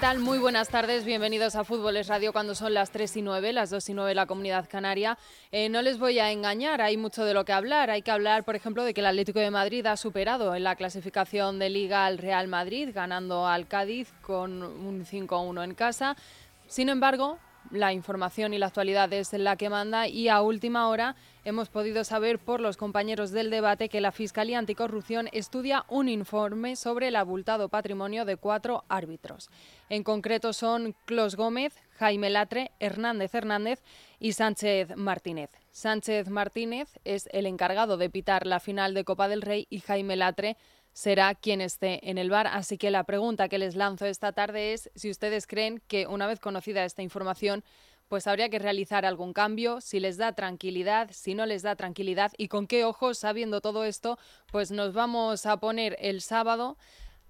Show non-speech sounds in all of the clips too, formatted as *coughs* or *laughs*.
Tal? Muy buenas tardes, bienvenidos a Fútbol es Radio cuando son las 3 y 9, las 2 y 9 en la Comunidad Canaria. Eh, no les voy a engañar, hay mucho de lo que hablar. Hay que hablar, por ejemplo, de que el Atlético de Madrid ha superado en la clasificación de Liga al Real Madrid, ganando al Cádiz con un 5-1 en casa. Sin embargo, la información y la actualidad es la que manda y a última hora hemos podido saber por los compañeros del debate que la Fiscalía Anticorrupción estudia un informe sobre el abultado patrimonio de cuatro árbitros. En concreto son Clos Gómez, Jaime Latre, Hernández Hernández y Sánchez Martínez. Sánchez Martínez es el encargado de pitar la final de Copa del Rey y Jaime Latre será quien esté en el bar. Así que la pregunta que les lanzo esta tarde es si ustedes creen que una vez conocida esta información, pues habría que realizar algún cambio, si les da tranquilidad, si no les da tranquilidad y con qué ojos, sabiendo todo esto, pues nos vamos a poner el sábado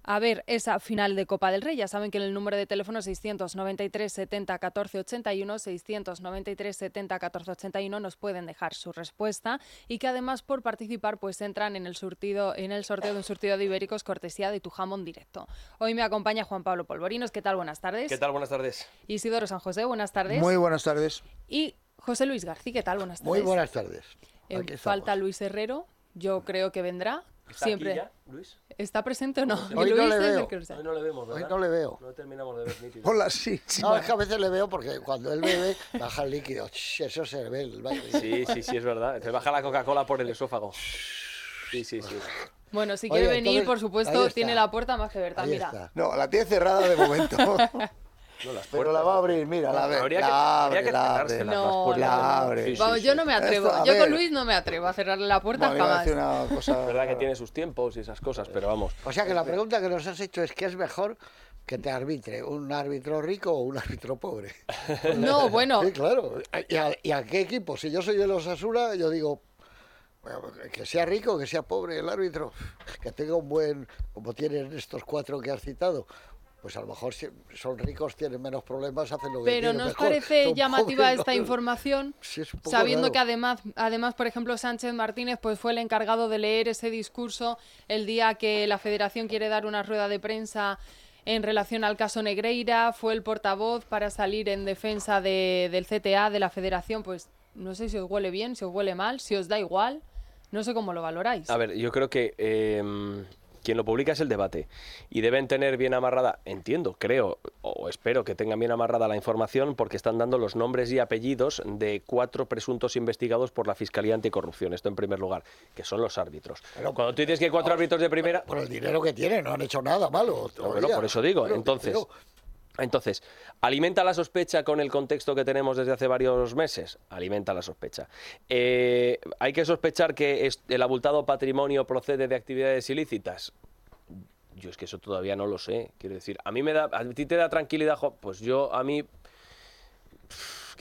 a ver esa final de Copa del Rey. Ya saben que en el número de teléfono 693 70 14 81, 693 70 14 81 nos pueden dejar su respuesta y que además por participar pues entran en el surtido en el sorteo de un surtido de ibéricos cortesía de tu jamón directo. Hoy me acompaña Juan Pablo Polvorinos. ¿Qué tal? Buenas tardes. ¿Qué tal? Buenas tardes. Isidoro San José, buenas tardes. Muy buenas tardes. Y José Luis García, ¿qué tal? Buenas tardes. Muy buenas tardes. Eh, falta Luis Herrero, yo creo que vendrá. ¿Está Siempre. aquí ya, Luis? ¿Está presente o no? Hoy no le veo. Hoy no le vemos, Hoy ¿verdad? no le veo. No terminamos de ver nítido. Hola, sí. No, es que a veces le veo porque cuando él bebe baja el líquido. Eso se ve. el. Sí, sí, sí, es verdad. Te baja la Coca-Cola por el esófago. Sí, sí, sí. Bueno, si Oye, quiere venir, entonces, por supuesto, tiene la puerta más que abierta. Mira, está. No, la tiene cerrada de momento. *laughs* No, las Pero la va a abrir, mira, la, abre, Habría que- la habría que la abre. No, la abre. Sí, sí, vamos, sí. yo no me atrevo. Esto, yo con Luis no me atrevo a cerrarle la puerta Bueno, jamás. una cosa. Es verdad que tiene sus tiempos y esas cosas, pero vamos. O sea que la pregunta que nos has hecho es: ¿qué es mejor que te arbitre? ¿Un árbitro rico o un árbitro pobre? *laughs* No, bueno, Sí, claro. ¿Y a, y a qué equipo? Si yo soy de los Asura, yo digo, que sea rico, que sea pobre el árbitro, que tenga un buen, como tienen estos cuatro que has citado, pues a lo mejor si son ricos, tienen menos problemas, hacen lo que pero quieren ¿no os mejor. parece Son llamativa pobres, esta ¿no? información? Sí, es un poco Sabiendo raro. que además, además, por ejemplo, Sánchez Martínez pues fue el encargado de leer ese discurso el día que la Federación quiere dar una rueda de prensa en relación al caso Negreira, fue el portavoz para salir en defensa de- del CTA, de la Federación, pues no sé si os huele bien, si os huele mal, si os da igual, no sé cómo lo valoráis. A ver, yo creo que eh, quien lo publica es el debate. Y deben tener bien amarrada, entiendo, creo, o espero que tengan bien amarrada la información, porque están dando los nombres y apellidos de cuatro presuntos investigados por la Fiscalía Anticorrupción. Esto en primer lugar, que son los árbitros. Pero- Cuando tú dices que hay cuatro árbitros de primera. Por el dinero que tienen, no han hecho nada malo. No, por eso digo. Entonces, pero- entonces, ¿alimenta la sospecha con el contexto que tenemos desde hace varios meses? Alimenta la sospecha. Eh, ¿Hay que sospechar que el abultado patrimonio procede de actividades ilícitas? Yo es que eso todavía no lo sé. Quiero decir, a mí me da, a ti te da tranquilidad, jo, pues yo a mí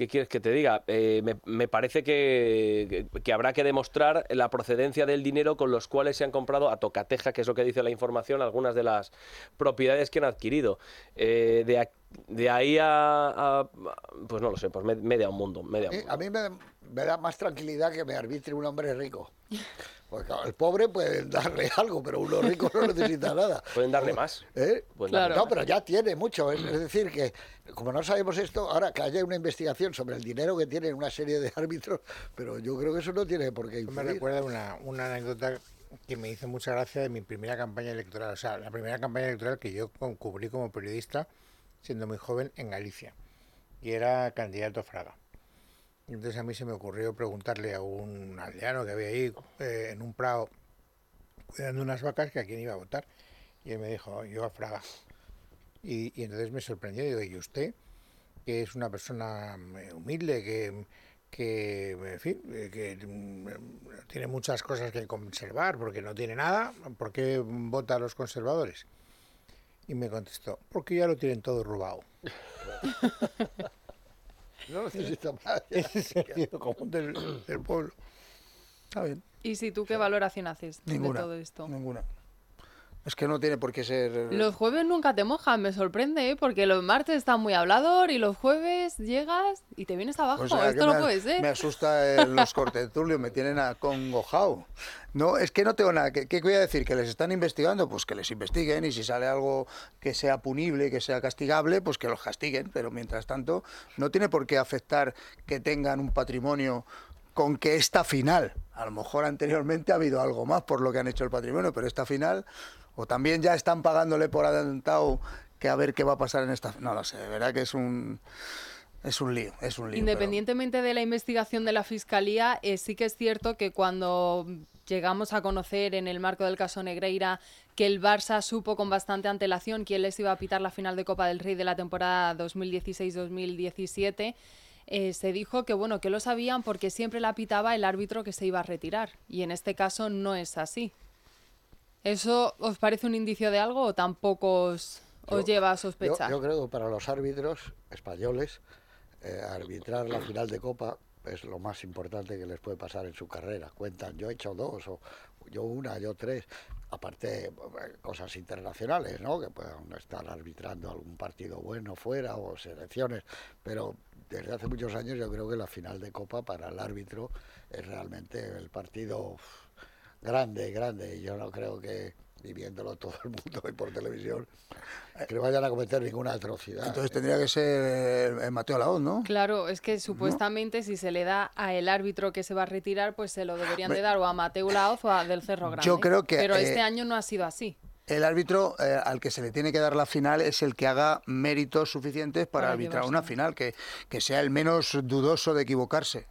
¿Qué quieres que te diga? Eh, me, me parece que, que- habrá que demostrar la procedencia del dinero con los cuales se han comprado a tocateja, que es lo que dice la información, algunas de las propiedades que han adquirido. Eh, de, de ahí a, a- Pues no lo sé, pues me- media un mundo. Media un Eh, mundo. A mí me, me da más tranquilidad que me arbitre un hombre rico. *laughs* Claro, el pobre puede darle *laughs* algo, pero uno rico no necesita *laughs* nada. Pueden darle más. ¿Eh? Pueden darle No, más. pero ya tiene mucho. Es es decir, que como no sabemos esto, ahora que haya una investigación sobre el dinero que tienen una serie de *laughs* árbitros, pero yo creo que eso no tiene por qué Esto me influir. recuerda una, una anécdota que me hizo mucha gracia de mi primera campaña electoral. O sea, la primera campaña electoral que yo cubrí como periodista, siendo muy joven, en Galicia. Y era candidato a Fraga. Y Entonces a mí se me ocurrió preguntarle a un aldeano que había ahí eh, en un prado cuidando unas vacas que a quién iba a votar. Y él me dijo, yo a Fraga. Y, y entonces me sorprendió. Digo, ¿y usted? Que es una persona eh, humilde, que, que en fin, eh, que mm, tiene muchas cosas que conservar porque no tiene nada. ¿Por qué vota a los conservadores? Y me contestó, porque ya lo tienen todo robado. *laughs* No necesita más. Ese es el sentido común del, del pueblo. Está bien. ¿Y si tú qué valoración haces Ninguna. de todo esto? Ninguna. Es que no tiene por qué ser. Los jueves nunca te mojan, me sorprende, ¿eh? porque los martes está muy hablador y los jueves llegas y te vienes abajo. O sea, Esto no me, puede ser. Me asusta eh, los cortetulios, me tienen acongojado. No, es que no tengo nada. ¿Qué, ¿Qué voy a decir? ¿Que les están investigando? Pues que les investiguen y si sale algo que sea punible, que sea castigable, pues que los castiguen. Pero mientras tanto, no tiene por qué afectar que tengan un patrimonio con que esta final, a lo mejor anteriormente ha habido algo más por lo que han hecho el patrimonio, pero esta final, o también ya están pagándole por adelantado que a ver qué va a pasar en esta... No lo sé, de verdad que es un... Es un lío, es un lío. Independientemente de la investigación de la Fiscalía, eh, sí que es cierto que cuando llegamos a conocer en el marco del caso Negreira que el Barça supo con bastante antelación quién les iba a pitar la final de Copa del Rey de la temporada 2016-2017, eh, se dijo que bueno que lo sabían porque siempre la pitaba el árbitro que se iba a retirar y en este caso no es así. ¿Eso os parece un indicio de algo o tampoco os, os Yo- lleva a sospechar? yo creo que para los árbitros españoles, eh, arbitrar la final de Copa es lo más importante que les puede pasar en su carrera. Cuentan, yo he hecho dos, o yo una, yo tres. Aparte, cosas internacionales, ¿no? Que puedan estar arbitrando algún partido bueno fuera o selecciones. Pero desde hace muchos años yo creo que la final de Copa para el árbitro es realmente el partido grande, grande. Y yo no creo que, viviéndolo todo el mundo y por televisión, que no vayan a cometer ninguna atrocidad. Entonces tendría que ser eh, Mateo Laoz, ¿no? Claro, es que supuestamente si se le da a el árbitro que se va a retirar, pues se lo deberían de dar o a Mateo Laoz o a Del Cerro Grande. yo creo que, Pero eh, este año no ha sido así. El árbitro eh, al que se le tiene que dar la final es el que haga méritos suficientes para, Para arbitrar una final, que, que sea el menos dudoso de equivocarse.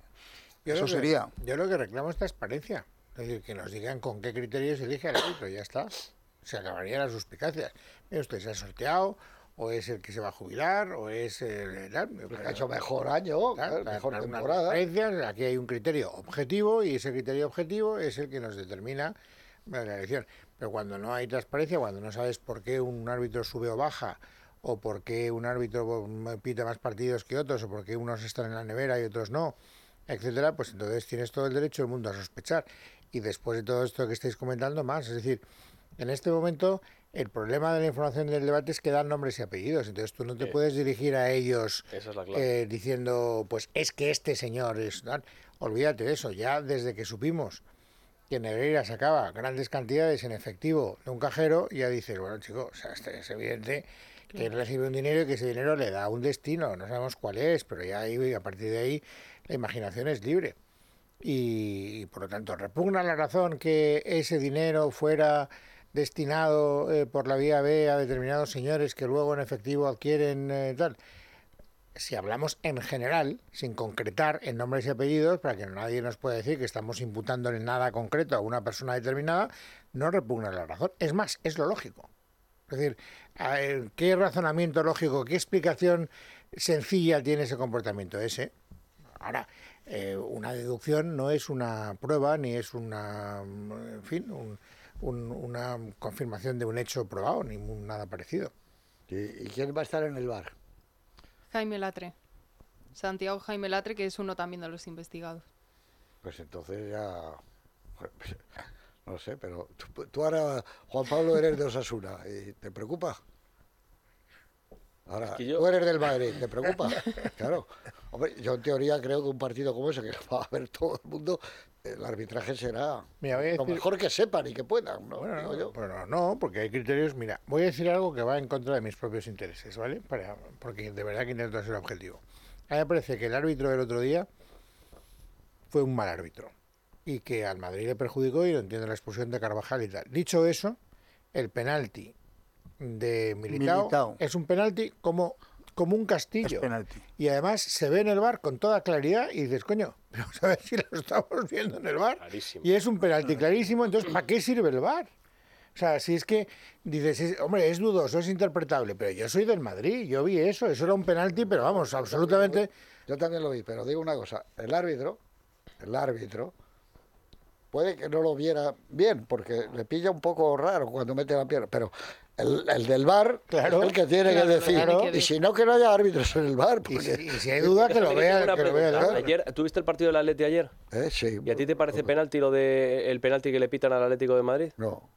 Yo Eso que- sería. Yo lo que reclamo es transparencia. Es decir, que nos digan con qué criterios elige el árbitro, ya está. Se acabarían las suspicacias. Mira, usted se ha sorteado, o es el que se va a jubilar, o es el. pero- ha hecho mejor año, Claro, mejor temporada. Aquí hay un criterio objetivo y ese criterio objetivo es el que nos determina la elección. Pero cuando no hay transparencia, cuando no sabes por qué un árbitro sube o baja, o por qué un árbitro pita más partidos que otros, o por qué unos están en la nevera y otros no, etcétera, pues entonces tienes todo el derecho del mundo a sospechar. Y después de todo esto que estáis comentando, más. Es decir, en este momento el problema de la información del debate es que dan nombres y apellidos. Entonces tú no te Sí. puedes dirigir a ellos Esa es la clave. eh, diciendo, pues es que este señor es... tal. Olvídate de eso. Ya desde que supimos que Negreira sacaba grandes cantidades en efectivo de un cajero, ya dices, bueno, chicos, o sea, este- es evidente que él recibe un dinero y que ese dinero le da un destino. No sabemos cuál es, pero ya ahí, a partir de ahí la imaginación es libre. Y, por lo tanto repugna la razón que ese dinero fuera destinado eh, por la vía B a determinados señores que luego en efectivo adquieren eh, tal. Si hablamos en general, sin concretar en nombres y apellidos, para que nadie nos pueda decir que estamos imputándole nada concreto a una persona determinada, no repugna la razón. Es más, es lo lógico. Es decir, ¿qué razonamiento lógico, qué explicación sencilla tiene ese comportamiento ese? Ahora, eh, una deducción no es una prueba ni es una, en fin, un- un- una confirmación de un hecho probado ni un- nada parecido. ¿Y, y quién va a estar en el bar? Jaime Latre. Santiago Jaime Latre, que es uno también de los investigados. Pues entonces ya... *laughs* No sé, pero tú, tú ahora, Juan Pablo, eres de Osasuna. ¿y ¿Te preocupa? Ahora, que yo- tú eres del Madrid, ¿te preocupa? *laughs* claro. Hombre, yo en teoría creo que un partido como ese, que lo va a ver todo el mundo, el arbitraje será Mira, voy a lo decir- mejor que sepan y que puedan, ¿no? Bueno, Digo no, yo. no, porque hay criterios. Mira, voy a decir algo que va en contra de mis propios intereses, ¿vale? Para, porque de verdad que intento ser objetivo. A mí me parece que el árbitro del otro día fue un mal árbitro y que al Madrid le perjudicó y no entiendo la expulsión de Carvajal y tal. Dicho eso, el penalti de Militao, Militao. es un penalti como, como un castillo. Es penalti. Y además se ve en el bar con toda claridad y dices, coño, pero vamos a ver si lo estamos viendo en el bar. Clarísimo. Y es un penalti clarísimo, entonces ¿para qué sirve el bar? O sea, si es que dices, es- hombre, es dudoso, es interpretable, pero yo soy del Madrid, yo vi eso, eso era un penalti, pero vamos, absolutamente... Yo también lo vi, pero digo una cosa, el árbitro, el árbitro, puede que no lo viera bien, porque le pilla un poco raro cuando mete la pierna, pero el, el del bar Claro, es el que tiene claro, que decir, y si no, que no haya árbitros en el bar, Y porque... si, y si hay duda, *laughs* que lo vea, una que lo vea el pregunta. bar. Ayer, ¿Tuviste el partido del Atleti ayer? Eh, sí, ¿Y a ti te parece penalti lo de el penalti que le pitan al Atlético de Madrid? No,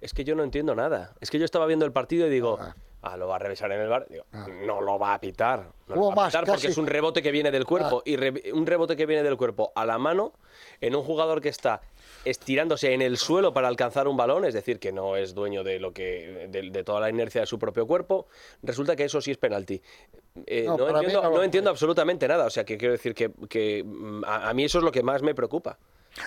Es que yo no entiendo nada. Es que yo estaba viendo el partido y digo, Ah. ah, lo va a revisar en el bar. Digo, Ah. no lo va a pitar. No lo va a más, pitar porque casi. es un rebote que viene del cuerpo. Ah. Y re- un rebote que viene del cuerpo a la mano en un jugador que está estirándose en el suelo para alcanzar un balón, es decir, que no es dueño de lo que de, de toda la inercia de su propio cuerpo, resulta que eso sí es penalti. Eh, No, entiendo absolutamente nada. O sea, que quiero decir que, que, mm, a, a mí eso es lo que más me preocupa.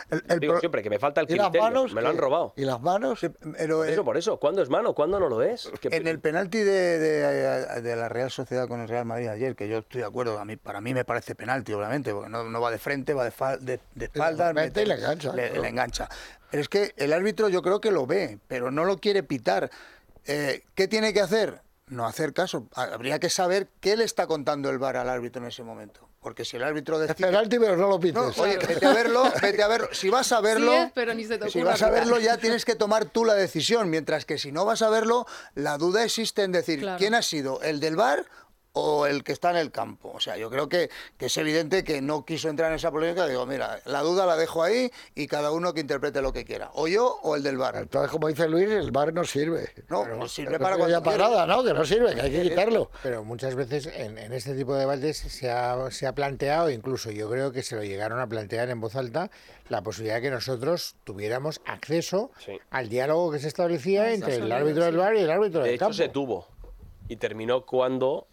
El- el Digo pro- siempre que me falta el ¿Y las criterio. manos? me lo han robado. ¿Y las manos? pero Por el- eso, por eso. ¿Cuándo es mano? ¿Cuándo no lo es? En el penalti de, de- de la Real Sociedad con el Real Madrid ayer, que yo estoy de acuerdo, a mí, para mí me parece penalti, obviamente, porque no, no va de frente, va de, fal- de, de espaldas. mete y le engancha, Le, claro. le engancha. Pero es que el árbitro yo creo que lo ve, pero no lo quiere pitar. Eh, ¿Qué tiene que hacer? No hacer caso. Habría que saber qué le está contando el VAR al árbitro en ese momento. Porque si el árbitro Es decide... penalti, pero no lo No, pites. oye, vete a verlo, vete a verlo. Si vas a verlo, Sí es, pero ni se te si vas a verlo ya tienes que tomar tú la decisión, mientras que si no vas a verlo, la duda existe en decir Claro. quién ha sido, el del bar o el que está en el campo. O sea, yo creo que, que es evidente que no quiso entrar en esa polémica. Digo, mira, la duda la dejo ahí y cada uno que interprete lo que quiera. O yo o el del bar. Entonces, como dice Luis, el bar no sirve. No, pues sirve No para cuando para nada, ¿no? Que no sirve, que hay que quitarlo. Pero muchas veces en, en este tipo de debates se ha, se ha planteado, incluso yo creo que se lo llegaron a plantear en voz alta, la posibilidad de que nosotros tuviéramos acceso Sí. al diálogo que se establecía entre el árbitro del bar y el árbitro De del hecho, campo. se tuvo. Y terminó cuando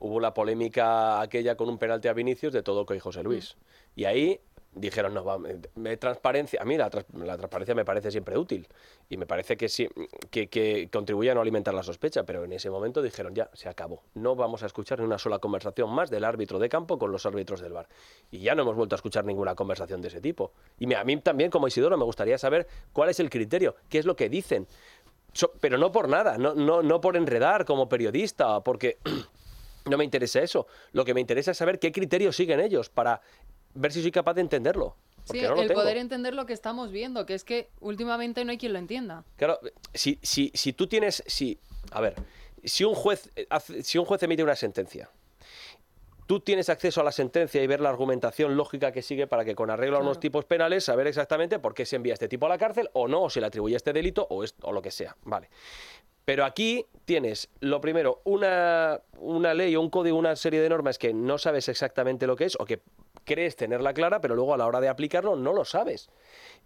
hubo la polémica aquella con un penalti a Vinicius de todo y José Luis. Y ahí dijeron, no, va, me- transparencia. A mí la, trans- la transparencia me parece siempre útil. Y me parece que, sí, que, que contribuye a no alimentar la sospecha. Pero en ese momento dijeron, ya, se acabó. No vamos a escuchar ni una sola conversación más del árbitro de campo con los árbitros del bar. Y ya no hemos vuelto a escuchar ninguna conversación de ese tipo. Y me- a mí también, como Isidoro, me gustaría saber cuál es el criterio, qué es lo que dicen. So- pero no por nada, no, no, no por enredar como periodista, porque no me interesa eso. Lo que me interesa es saber qué criterios siguen ellos para ver si soy capaz de entenderlo. Sí, no el poder entender lo que estamos viendo, que es que últimamente no hay quien lo entienda. Claro, si, si, si tú tienes. Si, a ver, si un juez eh, hace- si un juez emite una sentencia, tú tienes acceso a la sentencia y ver la argumentación lógica que sigue para que con arreglo a unos tipos penales saber exactamente por qué se envía este tipo a la cárcel o no, o se le atribuye este delito o, es- o lo que sea. Vale. Pero aquí tienes, lo primero, una, una ley o un código, una serie de normas que no sabes exactamente lo que es o que crees tenerla clara, pero luego a la hora de aplicarlo no lo sabes.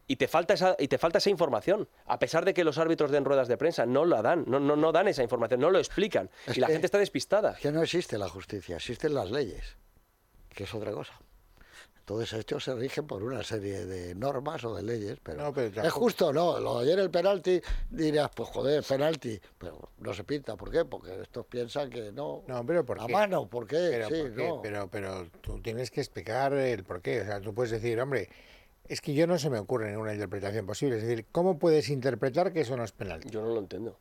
Y te falta esa, y te falta esa información, a pesar de que los árbitros den ruedas de prensa, no la dan, no, no, no dan esa información, no lo explican. Es y la gente está despistada. Es que no existe la justicia, existen las leyes, que es otra cosa. Entonces estos se rigen por una serie de normas o de leyes, pero, No, pero es justo, ¿no? Lo de ayer el penalti, dirías, pues joder, penalti, pero no se pinta, ¿por qué? Porque estos piensan que no. No, pero ¿por a qué? mano, ¿por qué? Pero, sí, ¿por qué? no. pero, pero tú tienes que explicar el por qué. O sea, tú puedes decir, hombre, es que yo no se me ocurre ninguna interpretación posible. Es decir, ¿cómo puedes interpretar que eso no es penalti? Yo no lo entiendo.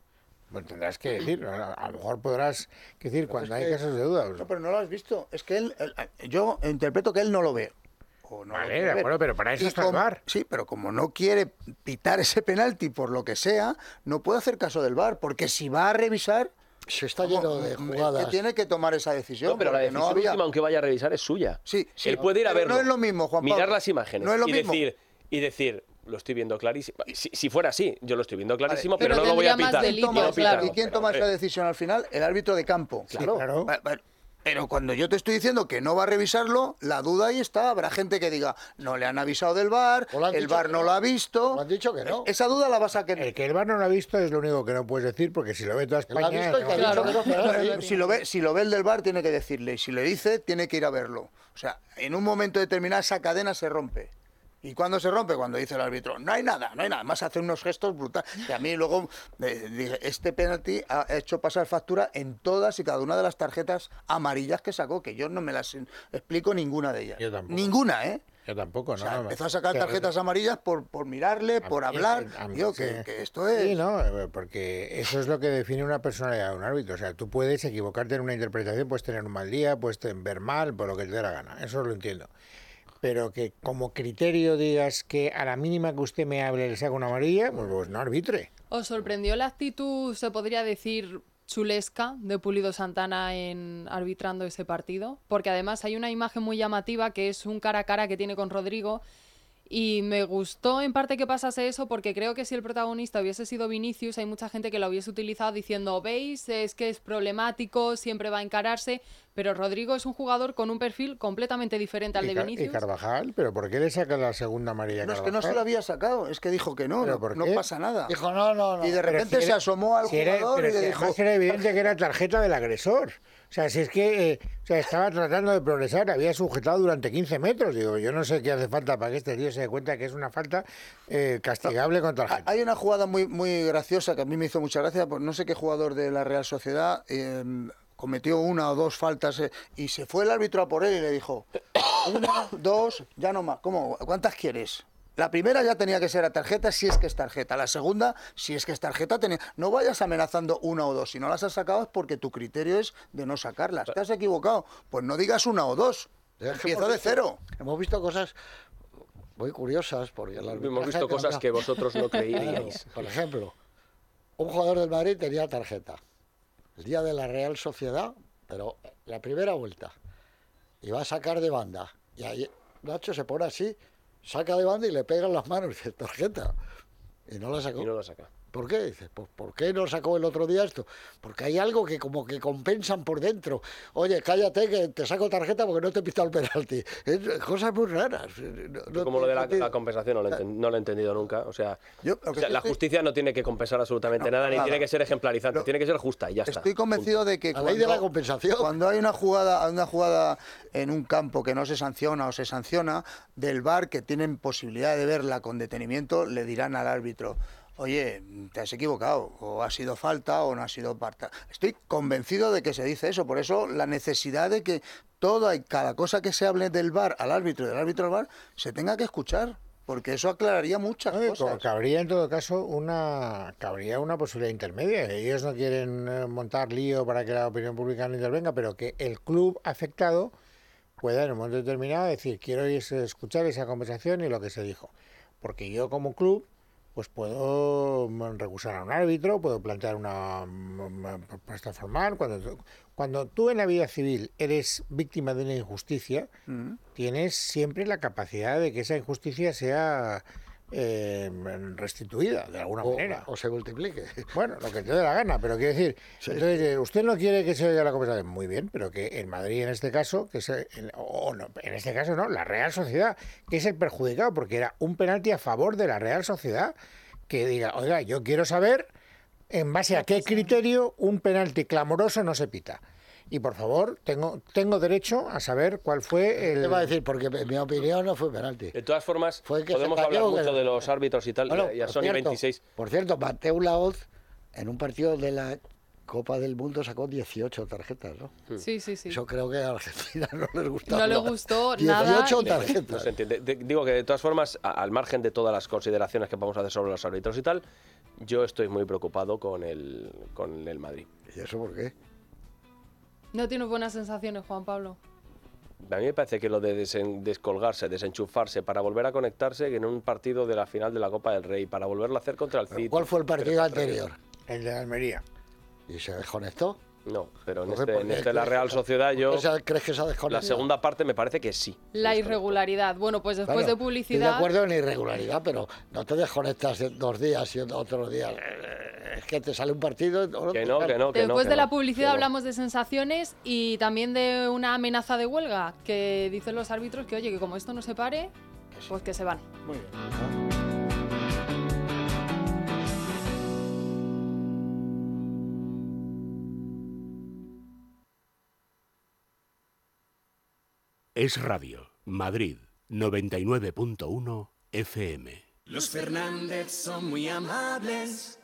Bueno, tendrás que decir, a lo mejor podrás decir cuando hay que- casos de duda. No, pero no lo has visto. Es que él, él- yo interpreto que él no lo ve. O no lo Vale, quiere de ver. acuerdo, pero para eso Y está el VAR. Sí, pero como no quiere pitar ese penalti por lo que sea, no puede hacer caso del VAR, porque si va a revisar, Se está lleno de que jugadas. tiene que tomar esa decisión. No, pero la decisión no había- última, aunque vaya a revisar, es suya. Sí, sí, Él puede ir a verlo. no es lo mismo, Juan Mirar Pablo. las imágenes No es lo y mismo. decir y decir, Lo estoy viendo clarísimo. Si, si fuera así, yo lo estoy viendo clarísimo, Pero pero, no lo voy a pitar. delito, No lo claro. ¿Y quién toma esa decisión al final? El árbitro de campo. Claro. claro. Pero cuando yo te estoy diciendo que no va a revisarlo, la duda ahí está. Habrá gente que diga, no le han avisado del bar, el bar no no. lo ha visto. Lo han dicho que no. Esa duda la vas a El querer. que el bar no lo ha visto es lo único que no puedes decir, porque si lo ve toda España... Si lo, ve, si lo ve el del bar, tiene que decirle. Y si le dice, tiene que ir a verlo. O sea, en un momento determinado esa cadena se rompe. ¿Y cuándo se rompe? Cuando dice el árbitro, no hay nada, no hay nada. Más hace unos gestos brutales. Y a mí luego eh, dije, este penalti ha hecho pasar factura en todas y cada una de las tarjetas amarillas que sacó, que yo no me las explico ninguna de ellas. Yo tampoco. Ninguna, ¿eh? Yo tampoco, O ¿no? sea, no, empezó a sacar que- tarjetas amarillas por, por mirarle, A por mí- hablar. mí Digo, sí. que, que esto es... Sí, no, eh, porque eso es lo que define una personalidad de un árbitro. O sea, tú puedes equivocarte en una interpretación, puedes tener un mal día, puedes ver mal, por lo que te dé la gana. Eso lo entiendo. Pero que como criterio digas que a la mínima que usted me hable le saca una amarilla, pues, pues no arbitre. ¿Os sorprendió la actitud, se podría decir, chulesca de Pulido Santana en arbitrando ese partido? Porque además hay una imagen muy llamativa que es un cara a cara que tiene con Rodrigo. Y me gustó en parte que pasase eso porque creo que si el protagonista hubiese sido Vinicius, hay mucha gente que lo hubiese utilizado diciendo, veis, es que es problemático, siempre va a encararse, pero Rodrigo es un jugador con un perfil completamente diferente al Y, de Car- y Vinicius. Carvajal, pero ¿por qué le saca la segunda amarilla a No, es que no se lo había sacado, es que dijo que no, ¿Pero no, por no pasa nada. Dijo, no, no, no. Y de repente si se era- asomó al si jugador y le si dijo... era evidente que era tarjeta del agresor. O sea, si es que eh, o sea, estaba tratando de progresar, había sujetado durante 15 metros. Digo, yo no sé qué hace falta para que este tío se dé cuenta que es una falta eh, castigable con tarjeta. Hay una jugada muy, muy graciosa que a mí me hizo mucha gracia, pues no sé qué jugador de la Real Sociedad eh, cometió una o dos faltas eh, y se fue el árbitro a por él y le dijo, *coughs* una, dos, ya no más. ¿Cómo? ¿Cuántas quieres? La primera ya tenía que ser a tarjeta si es que es tarjeta. La segunda, si es que es tarjeta, tenía... no vayas amenazando una o dos. Si no las has sacado es porque tu criterio es de no sacarlas. ¿Te has equivocado? Pues no digas una o dos. Empieza hemos de visto- cero. Hemos visto cosas muy curiosas porque el Hemos visto cosas que vosotros no *laughs* Claro, creíais. por ejemplo, un jugador del Madrid tenía tarjeta. El día de la Real Sociedad, pero la primera vuelta. Y va a sacar de banda. Y ahí Nacho se pone así, saca de banda y le pegan las manos y dice, tarjeta. Y no la sacó. Y no lo saca. ¿Por qué? Dice, pues ¿por qué no sacó el otro día esto? Porque hay algo que como que compensan por dentro. Oye, cállate que te saco tarjeta porque no te he pitado el penalti. Es, cosas muy raras. No- no Como lo de la, compensación no lo, enten- no lo he entendido nunca. O sea, Yo lo o que sea, sí la justicia no tiene que compensar absolutamente No, nada, ni nada. tiene que ser ejemplarizante, tiene que ser justa y ya está. Estoy convencido de que La ley de la compensación. cuando hay una jugada, una jugada en un campo que no se sanciona o se sanciona, del VAR que tienen posibilidad de verla con detenimiento, le dirán al árbitro, oye, te has equivocado, o ha sido falta o no ha sido falta. Estoy convencido de que se dice eso, por eso la necesidad de que toda y cada cosa que se hable del VAR al árbitro y del árbitro al VAR se tenga que escuchar, porque eso aclararía muchas Oye, cosas. co- cabría en todo caso una cabría una posibilidad intermedia. Ellos no quieren eh, montar lío para que la opinión pública no intervenga, pero que el club afectado pueda en un momento determinado decir quiero es- escuchar esa conversación y lo que se dijo. Porque yo como club pues puedo mm, recusar a un árbitro, puedo plantear una mm, propuesta formal. Cuando, cuando tú en la vida civil eres víctima de una injusticia, Mm. tienes siempre la capacidad de que esa injusticia sea eh, restituida de alguna o, manera. o se multiplique. Bueno, lo que te dé la gana, pero quiero decir, entonces, eh, usted no quiere que se oiga la conversación, muy bien, pero que en Madrid en este caso, que se, en- o no, en este caso no, la Real Sociedad, que es el perjudicado, porque era un penalti a favor de la Real Sociedad, que diga, oiga, yo quiero saber en base a qué criterio un penalti clamoroso no se pita. Y por favor, tengo, tengo derecho a saber cuál fue el... Te va a decir, porque en mi opinión no fue penalti. De todas formas, Fue que podemos hablar que- mucho de los árbitros y tal, Bueno, ya por son y cierto, 26. Por cierto, Mateo Laoz en un partido de la Copa del Mundo sacó 18 tarjetas, ¿no? Sí, sí, sí. Eso creo que a Argentina no les gustó. No le gustó 18 nada. No tarjetas. se entiende. De- digo que de todas formas, al margen de todas las consideraciones que vamos a hacer sobre los árbitros y tal, yo estoy muy preocupado con el, con el Madrid. ¿Y eso por qué? No tienes buenas sensaciones, Juan Pablo. A mí me parece que lo de desen- descolgarse, desenchufarse para volver a conectarse que en un partido de la final de la Copa del Rey, para volverlo a hacer contra el City. ¿Cuál fue el partido anterior? El de Almería. ¿Y se desconectó? No, pero en este, ¿por en qué este la Real Sociedad yo... ¿por qué se- crees que se ha La segunda parte me parece que sí. La irregularidad. Bueno, pues después Claro, de Estoy de publicidad. acuerdo en irregularidad, pero no te desconectas en dos días y otros días. Eh, Es que te sale un partido. Que no, que no, que no. Después que de no, la publicidad no. hablamos de sensaciones y también de una amenaza de huelga que dicen los árbitros que, oye, que como esto no se pare, pues que se van. Muy bien. Es Radio, Madrid, 99.1 FM. Los Fernández son muy amables.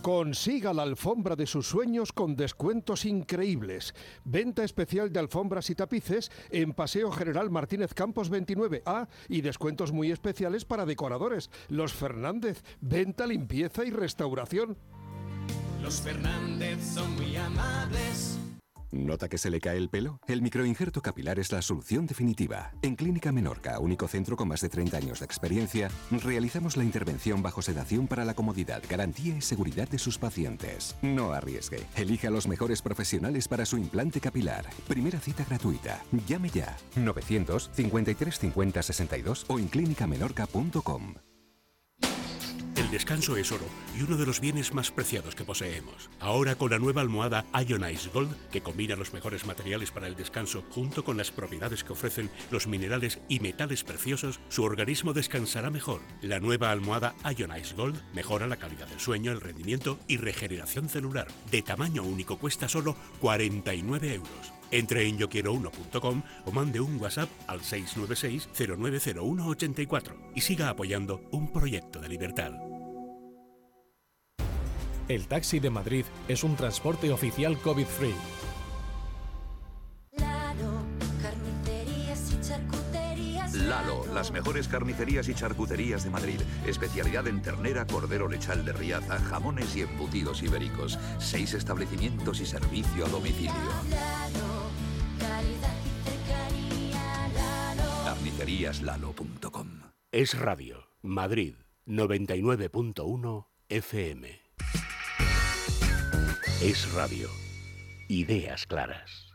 Consiga la alfombra de sus sueños con descuentos increíbles. Venta especial de alfombras y tapices en Paseo General Martínez Campos 29A y descuentos muy especiales para decoradores. Los Fernández, venta, limpieza y restauración. Los Fernández son muy amables. ¿Nota que se le cae el pelo? El microinjerto capilar es la solución definitiva. En Clínica Menorca, único centro con más de 30 años de experiencia, realizamos la intervención bajo sedación para la comodidad, garantía y seguridad de sus pacientes. No arriesgue. Elija los mejores profesionales para su implante capilar. Primera cita gratuita. Llame ya. 953 50 62 o en clínicamenorca.com. El descanso es oro y uno de los bienes más preciados que poseemos. Ahora con la nueva almohada Ionize Gold, que combina los mejores materiales para el descanso junto con las propiedades que ofrecen los minerales y metales preciosos, su organismo descansará mejor. La nueva almohada Ionize Gold mejora la calidad del sueño, el rendimiento y regeneración celular. De tamaño único cuesta solo 49 euros. Entre en yoquiero1.com o mande un WhatsApp al 696-090184 y siga apoyando un proyecto de libertad. El taxi de Madrid es un transporte oficial COVID-free. Lalo, carnicerías y charcuterías. Lalo, las mejores carnicerías y charcuterías de Madrid. Especialidad en ternera, cordero lechal de Riaza, jamones y embutidos ibéricos. Seis establecimientos y servicio a domicilio. Lalo. Carniceríaslalo.com Es Radio, Madrid, 99.1 FM. Es Radio. Ideas claras.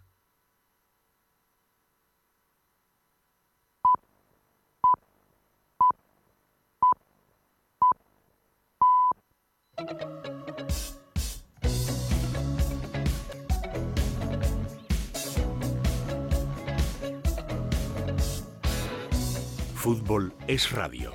Fútbol es radio.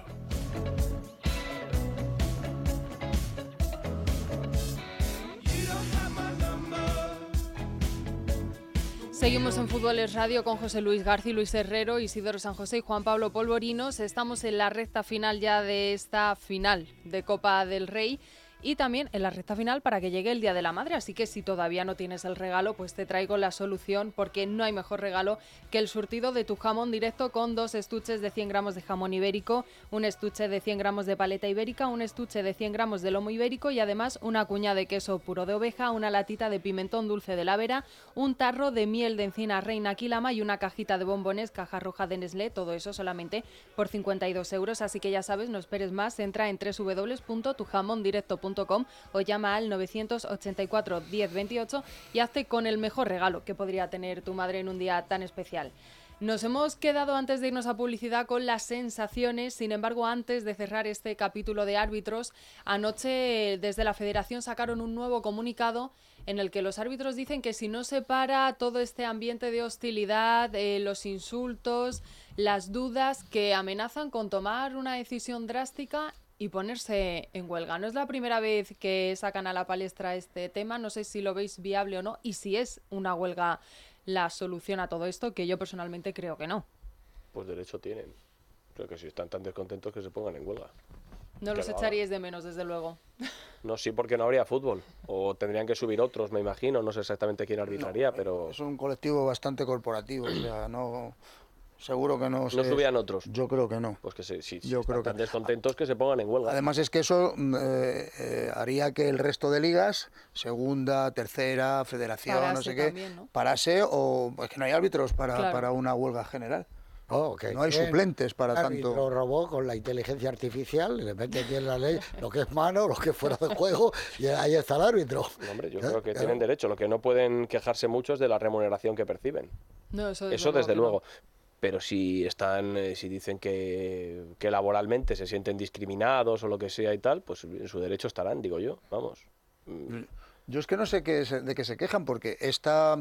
Seguimos en Fútboles Radio con José Luis García, Luis Herrero, Isidoro San José y Juan Pablo Polvorinos. Estamos en la recta final ya de esta final de Copa del Rey y también en la recta final para que llegue el Día de la Madre. Así que si todavía no tienes el regalo, pues te traigo la solución porque no hay mejor regalo que el surtido de tu jamón directo con dos estuches de 100 gramos de jamón ibérico, un estuche de 100 gramos de paleta ibérica, un estuche de 100 gramos de lomo ibérico y además una cuña de queso puro de oveja, una latita de pimentón dulce de la Vera, un tarro de miel de encina reina quilama y una cajita de bombones caja roja de Nestlé, todo eso solamente por 52 euros. Así que ya sabes, no esperes más, entra en www.tujamondirecto.com o llama al 984 1028 y hazte con el mejor regalo que podría tener tu madre en un día tan especial. Nos hemos quedado antes de irnos a publicidad con las sensaciones, sin embargo, antes de cerrar este capítulo de árbitros, anoche desde la federación sacaron un nuevo comunicado en el que los árbitros dicen que si no se para todo este ambiente de hostilidad, eh, los insultos, las dudas que amenazan con tomar una decisión drástica y ponerse en huelga. No es la primera vez que sacan a la palestra este tema, no sé si lo veis viable o no y si es una huelga la solución a todo esto, que yo personalmente creo que no. Pues derecho tienen. Creo que si están tan descontentos que se pongan en huelga. No Que los lo echaríais de menos, desde luego. *laughs* No, sí, porque no habría fútbol. O tendrían que subir otros, me imagino. No sé exactamente quién arbitraría, pero... Es un colectivo bastante corporativo, o sea, no... Seguro que no ¿No se- subían otros? Yo creo que no. Pues que si, si Yo están creo tan que- descontentos que se pongan en huelga. Además es que eso mm, eh, eh, haría que el resto de ligas, segunda, tercera, federación, no sé qué, también, ¿no? parase o es que no hay árbitros para, Claro. para una huelga general. Oh, que No hay suplentes para árbitro tanto. robó con la inteligencia artificial, le meten bien la ley, lo que es mano, lo que es fuera de juego, y ahí está el árbitro. Hombre, yo ¿Eh? creo que Claro. tienen derecho. Lo que no pueden quejarse mucho es de la remuneración que perciben. No, eso, Eso desde luego. Pero si están, eh, si dicen que, que laboralmente se sienten discriminados o lo que sea y tal, pues en su derecho estarán, digo yo. Vamos. Yo es que no sé qué se- de qué se quejan, porque esta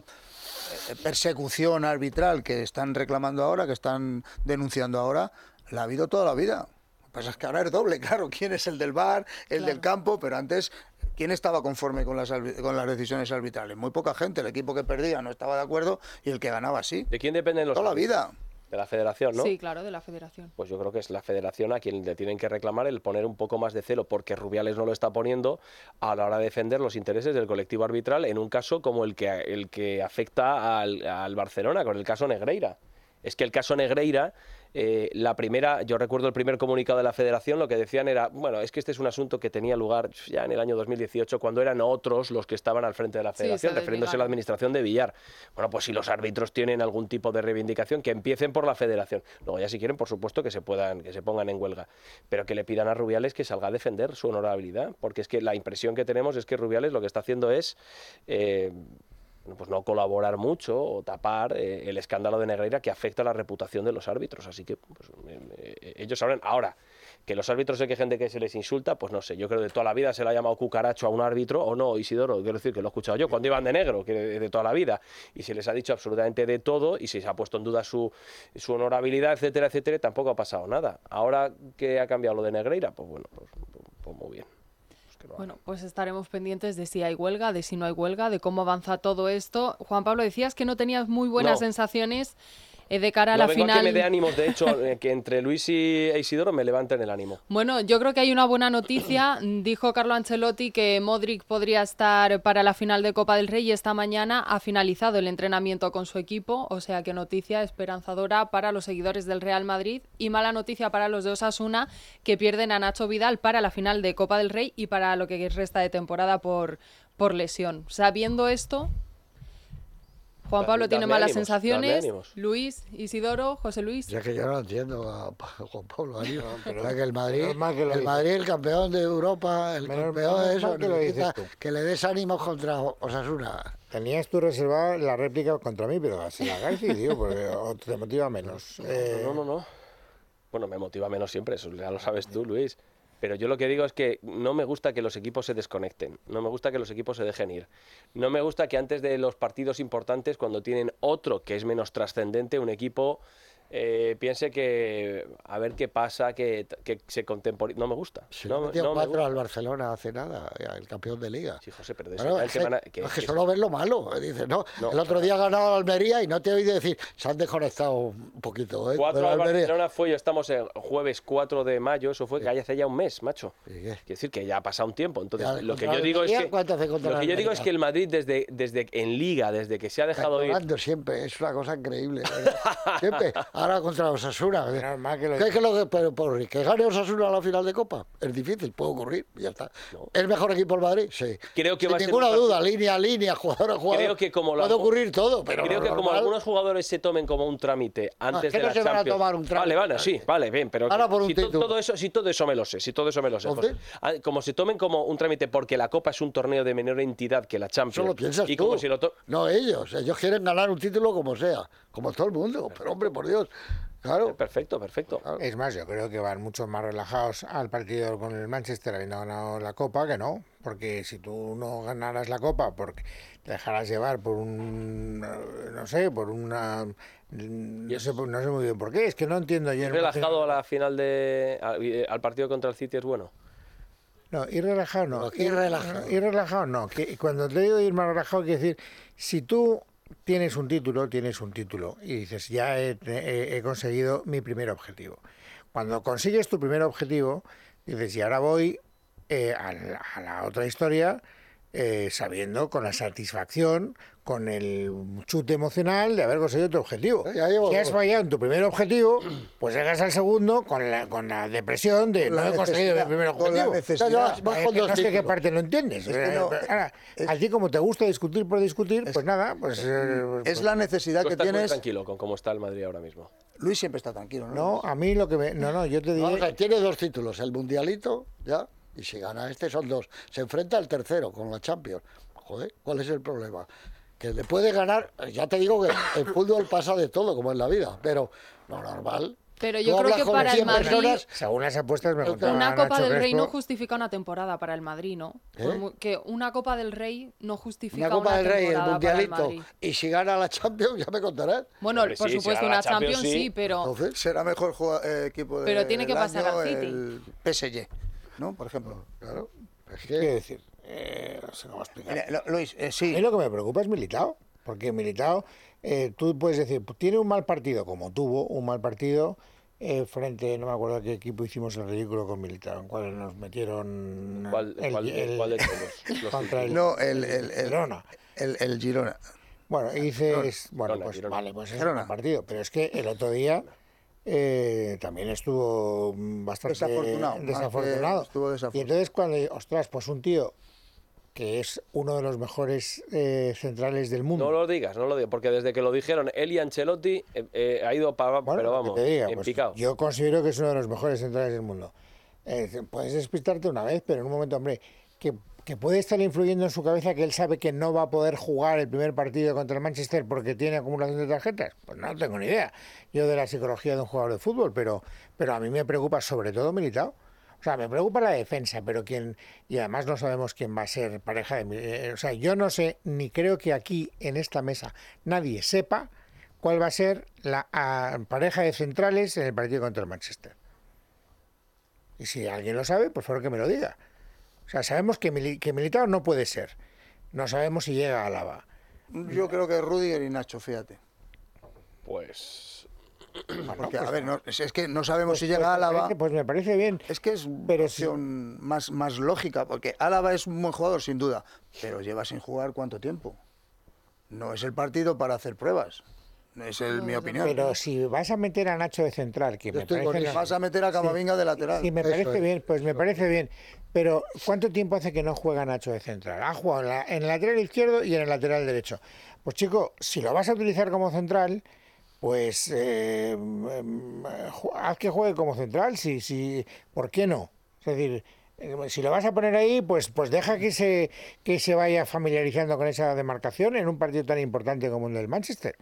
eh, persecución arbitral que están reclamando ahora, que están denunciando ahora, la ha habido toda la vida. Lo que pasa es que ahora es doble, *laughs* claro. ¿Quién es el del bar, el del campo? Pero antes, ¿quién estaba conforme con las, con las decisiones arbitrales? Muy poca gente. El equipo que perdía no estaba de acuerdo y el que ganaba sí. ¿De quién dependen los Toda la vida. De la federación, ¿no? Sí, claro, de la federación. Pues yo creo que es la federación a quien le tienen que reclamar el poner un poco más de celo, porque Rubiales no lo está poniendo a la hora de defender los intereses del colectivo arbitral en un caso como el que, el que afecta al, al Barcelona, con el caso Negreira. Es que el caso Negreira, eh, la primera, yo recuerdo el primer comunicado de la federación, lo que decían era, bueno, es que este es un asunto que tenía lugar ya en el año 2018, cuando eran otros los que estaban al frente de la federación, se refiriéndose a la administración de Villar. Bueno, pues si los árbitros tienen algún tipo de reivindicación, que empiecen por la federación. Luego ya si quieren, por supuesto, que se puedan, que se pongan en huelga. Pero que le pidan a Rubiales que salga a defender su honorabilidad. Porque es que la impresión que tenemos es que Rubiales lo que está haciendo es eh, pues no colaborar mucho o tapar eh, el escándalo de Negreira que afecta a la reputación de los árbitros. Así que pues, ellos sabrán. Ahora, que los árbitros se quejen de que se les insulta, pues no sé. Yo creo que de toda la vida se le ha llamado cucaracho a un árbitro, o no, Isidoro, quiero decir que lo he escuchado yo, cuando iban de negro, que de, toda la vida. Y se les ha dicho absolutamente de todo y se ha puesto en duda su, su honorabilidad, etcétera, etcétera, tampoco ha pasado nada. Ahora que ha cambiado lo de Negreira, pues bueno, pues, pues muy bien. Bueno, pues estaremos pendientes de si hay huelga, de si no hay huelga, de cómo avanza todo esto. Juan Pablo, decías que no tenías muy buenas No. sensaciones de cara a No, la vengo a final. que me dé ánimos, de hecho, eh, que entre Luis y e Isidoro me levanten el ánimo. Bueno, yo creo que hay una buena noticia. *coughs* Dijo Carlo Ancelotti que Modric podría estar para la final de Copa del Rey y esta mañana ha finalizado el entrenamiento con su equipo, o sea que noticia esperanzadora para los seguidores del Real Madrid y mala noticia para los de Osasuna que pierden a Nacho Vidal para la final de Copa del Rey y para lo que resta de temporada por, por lesión. Sabiendo esto, Juan Pablo tiene malas ánimos, sensaciones. Luis, Isidoro, José Luis. Ya que yo no entiendo a Juan Pablo. Pero sea, que el Madrid, que el. Madrid, el campeón de Europa, el Menos- campeón de menos eso, mal que lo necesita dices tú. que le des ánimos contra Osasuna. Tenías tú reservada la réplica contra mí, pero se la hagáis y tío, porque o te motiva menos. Eh, No, no, no. Bueno, me motiva menos siempre, eso ya lo sabes tú, Luis. Pero yo lo que digo es que no me gusta que los equipos se desconecten, no me gusta que los equipos se dejen ir. No me gusta que antes de los partidos importantes, cuando tienen otro que es menos trascendente, un equipo eh, piense que a ver qué pasa, que, que se contemporiza. No me gusta. No, metió no me cuatro gusta. al Barcelona hace nada, el campeón de liga. Sí, José, pero de Bueno, es que es solo ves lo malo. Dices, no, No. el otro día ha ganado Almería y no te oído decir, se han desconectado un poquito. ¿eh? Cuatro al Barcelona fue, ya estamos el jueves 4 de mayo, eso fue que hace ya un mes, macho. Quiero decir que ya ha pasado un tiempo. Entonces, Ya, lo que yo digo es que ¿cuánto hace contra lo que yo digo es que el Madrid desde, desde en Liga, desde que se ha dejado ir, siempre, es una cosa increíble. *laughs* siempre, ahora contra Osasuna. que lo- ¿Qué es que lo que, pero, por- que gane Osasuna a la final de Copa? Es difícil, puede ocurrir, ya está. ¿Es mejor equipo el Madrid? Sí. Creo que Sin va a ser ninguna duda, línea a línea, jugador a jugador. creo que como lo- puede ocurrir todo, pero creo que como normal- algunos jugadores se tomen como un trámite antes que de no la se van a tomar un trámite. Vale, vale, sí, vale, bien, pero Ahora por un si, título. todo eso, si todo eso me lo sé, si todo eso me lo sé. Ah, Como se tomen como un trámite porque la Copa es un torneo de menor entidad que la Champions. Eso lo piensas y tú. como si lo to- No ellos, ellos quieren ganar un título como sea, como todo el mundo, pero hombre, por Dios, claro. Perfecto, perfecto. Es más, yo creo que van mucho más relajados al partido con el Manchester habiendo ganado la Copa que no, porque si tú no ganaras la Copa, porque te dejaras llevar por un, eh, no sé, por una... No sé, no sé muy bien por qué, es que no entiendo yo. ¿Ir relajado a la final de al, al partido contra el City es bueno. No, ir relajado no. ¿Pero qué ir relajado? Ir relajado no. Que cuando te digo ir más relajado, quiere decir, si tú tienes un título, tienes un título y dices, ya he, conseguido mi primer objetivo. Cuando consigues tu primer objetivo, dices, y ahora voy eh, a la otra historia eh, sabiendo con la satisfacción, con el chute emocional de haber conseguido tu objetivo. Si has fallado en tu primer objetivo, pues llegas al segundo con la, con la depresión de Con la no he conseguido mi primer con la objetivo. necesidad. No, no, Vas con es que dos no sé qué parte no entiendes. Es que no, Eh, ahora, a ti como te gusta discutir por discutir, pues nada, pues... eh, Es la necesidad Tú que estás muy tienes. tranquilo con cómo está el Madrid ahora mismo. Luis siempre está tranquilo, ¿no? No, a mí lo que me... No, no, yo te digo... Ver, tiene dos títulos, el Mundialito, ya, y si gana este son dos. Se enfrenta al tercero con la Champions. Joder, ¿cuál es el problema? Que le puede ganar, ya te digo que el fútbol pasa de todo, como en la vida, pero lo normal. Pero yo creo que para el 100 Madrid personas, Según las apuestas me una Copa Nacho del Rey no justifica una temporada para el Madrid, ¿no? ¿Eh? Que una Copa del Rey no justifica una Copa del Rey, el temporada para el Mundialito, Madrid. y si gana la Champions, ya me contarás. Bueno, por supuesto, una Champions sí, pero Entonces, será mejor jugar, eh, equipo de, Pero tiene que pasar año al City. el PSG, ¿no? Por ejemplo. Claro. Es Quiero decir, eh, no sé cómo explicar. Mira, lo- Luis, eh, sí. A mí lo que me preocupa es Militao, porque Militao, eh, tú puedes decir, tiene un mal partido, como tuvo un mal partido eh, frente, no me acuerdo a qué equipo hicimos el ridículo con Militao, en cual nos metieron ¿Cuál- el- cuál- el- cuál de todos? *laughs* Los contra el, No, el, el, el, Girona. el, el Girona. Bueno, dices, bueno, Girona, pues Girona. vale, pues es Girona. un partido, pero es que el otro día eh, también estuvo bastante Desafortunado, que desafortunado. estuvo Y entonces cuando, ostras, pues un tío que es uno de los mejores eh, centrales del mundo. No lo digas, no lo digas, porque desde que lo dijeron él y Ancelotti eh, eh, ha ido para Bueno, pero vamos, te diga, en pues, picado. yo considero que es uno de los mejores centrales del mundo. Eh, puedes despistarte una vez, pero en un momento, hombre, que, que puede estar influyendo en su cabeza que él sabe que no va a poder jugar el primer partido contra el Manchester porque tiene acumulación de tarjetas. Pues no tengo ni idea yo de la psicología de un jugador de fútbol, pero, pero a mí me preocupa sobre todo Militao. O sea, me preocupa la defensa, pero quién y además no sabemos quién va a ser pareja de, eh, o sea, yo no sé ni creo que aquí en esta mesa nadie sepa cuál va a ser la pareja de centrales en el partido contra el Manchester. Y si alguien lo sabe, por favor que me lo diga. O sea, sabemos que, Mili- que Militao no puede ser. No sabemos si llega a Álava. Yo creo que Rudiger y Nacho, fíjate. Pues Porque, pues a ver, no- es es que no sabemos Pues- si pues llega me Álava. parece- pues me parece bien. Es que es Pero opción más, más lógica, porque Álava es un buen jugador, sin duda, pero lleva sin jugar cuánto tiempo. No es el partido para hacer pruebas. Es el- mi opinión. Pero si vas a meter a Nacho de central, que Yo me parece... eso. Vas a meter a Camavinga de lateral. Sí, me Eso parece es. bien, pues me parece bien. Pero ¿cuánto tiempo hace que no juega Nacho de central? Ha jugado en, la- en el lateral izquierdo y en el lateral derecho. Pues chico, si lo vas a utilizar como central, pues eh, ju- haz que juegue como central, si, si, ¿por qué no? Es decir, eh, si lo vas a poner ahí, pues, pues deja que se, que se vaya familiarizando con esa demarcación en un partido tan importante como el del Manchester.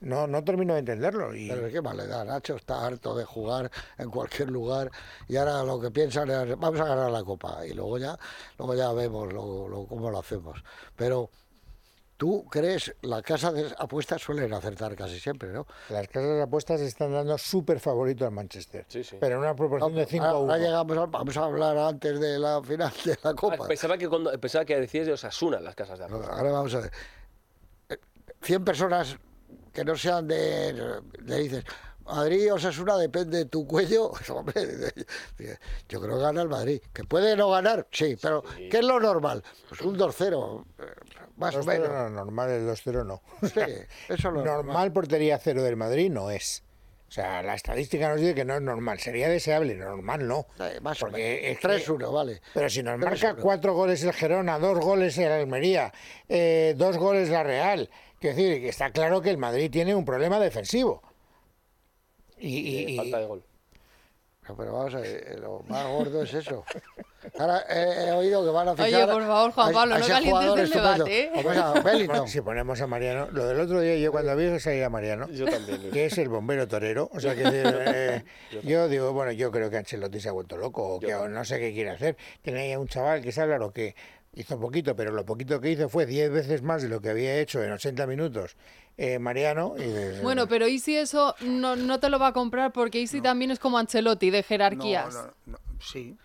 No, no termino de entenderlo. Y... Pero qué mal le da, Nacho está harto de jugar en cualquier lugar y ahora lo que piensan es vamos a ganar la copa y luego ya, luego ya vemos lo, lo- cómo lo hacemos. Pero tú crees, las casas de apuestas suelen acertar casi siempre, ¿no? Las casas de apuestas están dando súper favorito al Manchester. Pero en una proporción de 5 a 1. Ahora llegamos a, vamos a hablar antes de la final de la copa. Ah, pensaba que cuando pensaba que decías de Osasuna las casas de apuestas. Ahora vamos a ver. Eh, 100 personas que no sean de. Le dices, Madrid Osasuna depende de tu cuello. *laughs* Yo creo que gana el Madrid. ¿Que puede no ganar? Sí, pero ¿qué es lo normal? Pues un 2-0, eh, más o 2-0 menos. No, normal el 2-0 no. Sí, eso lo normal portería cero del Madrid no es. O sea, la estadística nos dice que no es normal. Sería deseable, normal no. más o Porque es menos. que- 3-1, vale. Pero si nos 3-1. marca cuatro goles el Gerona, dos goles el Almería, eh, dos goles la Real, quiero decir que está claro que el Madrid tiene un problema defensivo. Y, y- y- falta de gol. No, Pero vamos a ver, eh, lo más gordo es eso. Ahora he, he oído que van a fichar. Oye, por favor, Juan a- Pablo, a no ese calientes el debate, ¿eh? A. *laughs* Si ponemos a Mariano, lo del otro día yo cuando vi que salía Mariano, Yo también. Que es el bombero torero, o sea que *laughs* eh, yo digo, bueno, yo creo que Ancelotti se ha vuelto loco, o que no sé qué quiere hacer. Tenía ahí a un chaval que sabe lo que hizo poquito, pero lo poquito que hizo fue 10 veces más de lo que había hecho en 80 minutos eh, Mariano. Y Bueno, pero ¿y si eso no, no te lo va a comprar? Porque Isi también es como Ancelotti, de jerarquías. No, no, no, sí.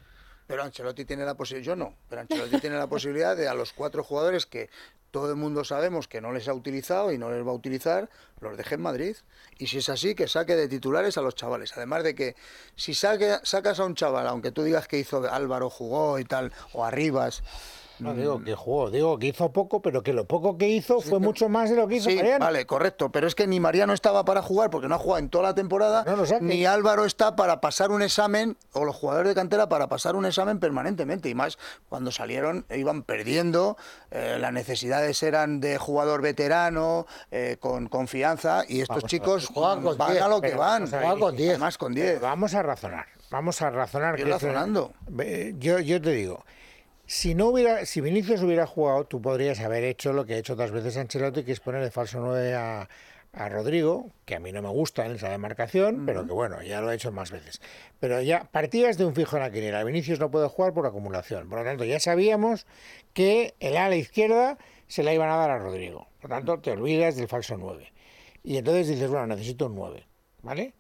Pero Ancelotti tiene la posibilidad, yo no, pero Ancelotti tiene la posibilidad de a los cuatro jugadores que todo el mundo sabemos que no les ha utilizado y no les va a utilizar, los deje en Madrid. Y si es así, que saque de titulares a los chavales. Además de que si saque, sacas a un chaval, aunque tú digas que hizo Álvaro, jugó y tal, o Arribas, No digo que jugó, digo que hizo poco, pero que lo poco que hizo fue mucho más de lo que hizo Sí, Mariano. vale, correcto. Pero es que ni Mariano estaba para jugar porque no ha jugado en toda la temporada, ni Álvaro está para pasar un examen, o los jugadores de cantera para pasar un examen permanentemente. Y más cuando salieron, iban perdiendo, eh, las necesidades eran de jugador veterano, eh, con confianza, y estos Vamos chicos juegan con van 10, a lo que van. o sea, Juegan con 10. Además con 10. Vamos a razonar, vamos a razonar. Que Yo, yo te digo, si no hubiera, si Vinicius hubiera jugado, tú podrías haber hecho lo que ha hecho otras veces Ancelotti, que es poner de falso 9 a, a Rodrigo, que a mí no me gusta en esa demarcación, pero que bueno, ya lo he hecho más veces. Pero ya partías de un fijo en la quiniela. Vinicius no puede jugar por acumulación. Por lo tanto, ya sabíamos que el ala izquierda se la iban a dar a Rodrigo. Por lo tanto, te olvidas del falso 9. Y entonces dices, bueno, necesito un 9. ¿Vale?